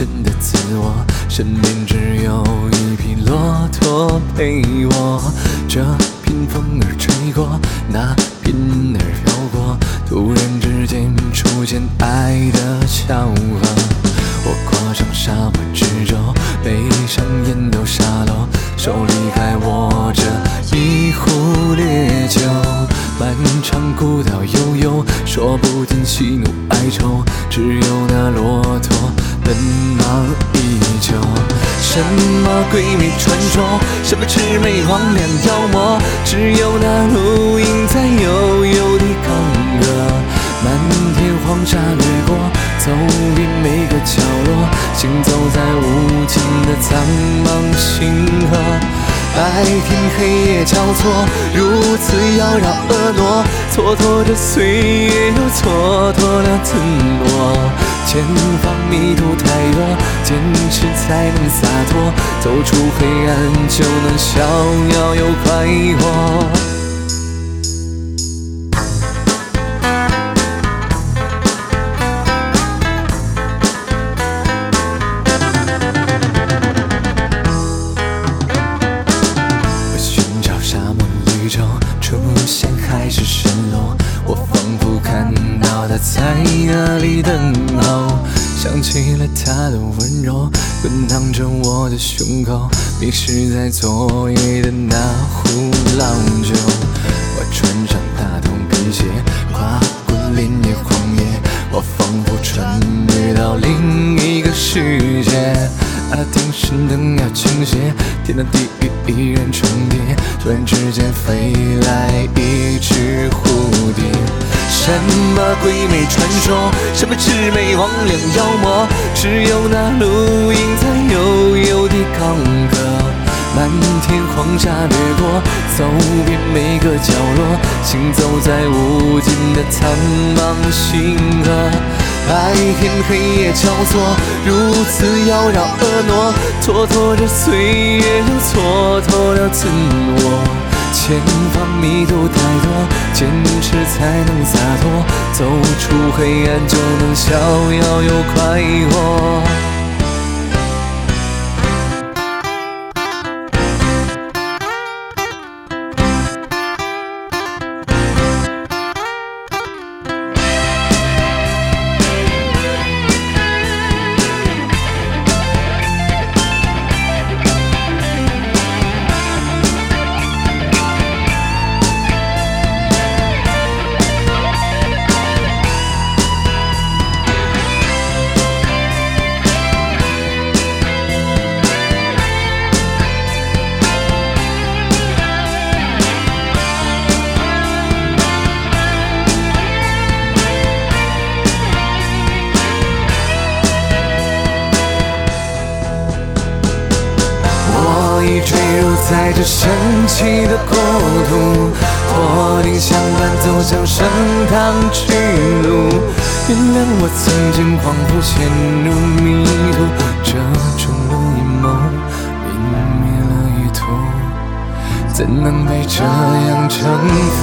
真的自我，身边只有一匹骆驼陪我。这片风儿吹过，那片儿飘过，突然之间出现爱的巧合。我跨上沙漠之舟，背上烟斗沙漏，手里还握着一壶烈酒。漫长古道悠悠，说不尽喜怒哀愁，只有那骆驼奔忙依旧。什么鬼魅传说，什么魑魅魍魉妖魔，只有那露营在悠悠地高歌。漫天黄沙掠过，走遍每个角落，行走在无尽的苍茫星河。白天黑夜交错，如此妖娆婀娜，蹉跎着岁月，又蹉跎了村落。前方迷途太多，坚持才能洒脱，走出黑暗就能逍遥又快活。里等候，想起了她的温柔，滚烫着我的胸口，迷失在昨夜的那壶老酒。天南地狱依然重叠。突然之间飞来一只蝴蝶，什么鬼魅传说，什么魑魅魍魉妖魔，只有那露营在悠悠地高歌。漫天黄沙掠过，走遍每个角落，行走在无尽的苍茫星河。白天黑夜交错，如此妖娆婀娜，蹉跎着岁月，又蹉跎了自我。前方迷途太多，坚持才能洒脱，走出黑暗就能逍遥又快活。在这神奇的国度，托定相伴走向升堂之路。原谅我曾经恍惚陷入迷途，这种的阴谋泯灭了意图，怎能被这样征服？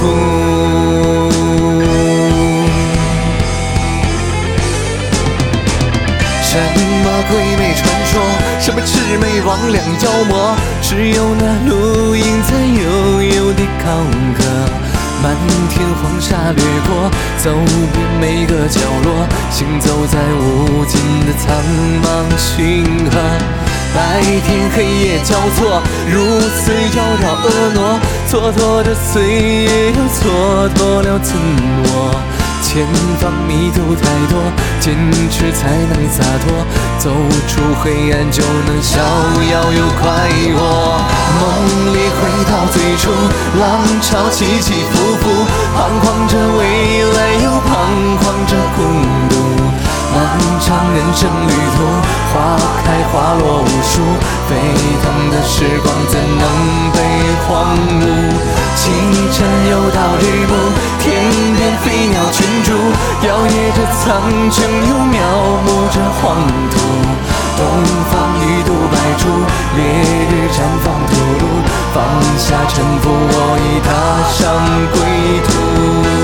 什么鬼魅传说，什么魑魅魍魉妖魔，只有那露营在悠悠地高歌。漫天黄沙掠过，走遍每个角落，行走在无尽的苍茫星河。白天黑夜交错，如此妖娆婀娜，蹉跎着岁月，又蹉跎了自我。前方迷途太多，坚持才能洒脱，走出黑暗就能逍遥又快活。梦里回到最初，浪潮起起伏伏，彷徨着未来，又彷徨着孤独。漫长人生旅途，花开花落无数，沸腾的时光怎能被荒芜？清晨又到日，摇曳着苍穹，又描摹着黄土。东方一度白出，烈日绽放吐露，放下沉浮，我已踏上归途。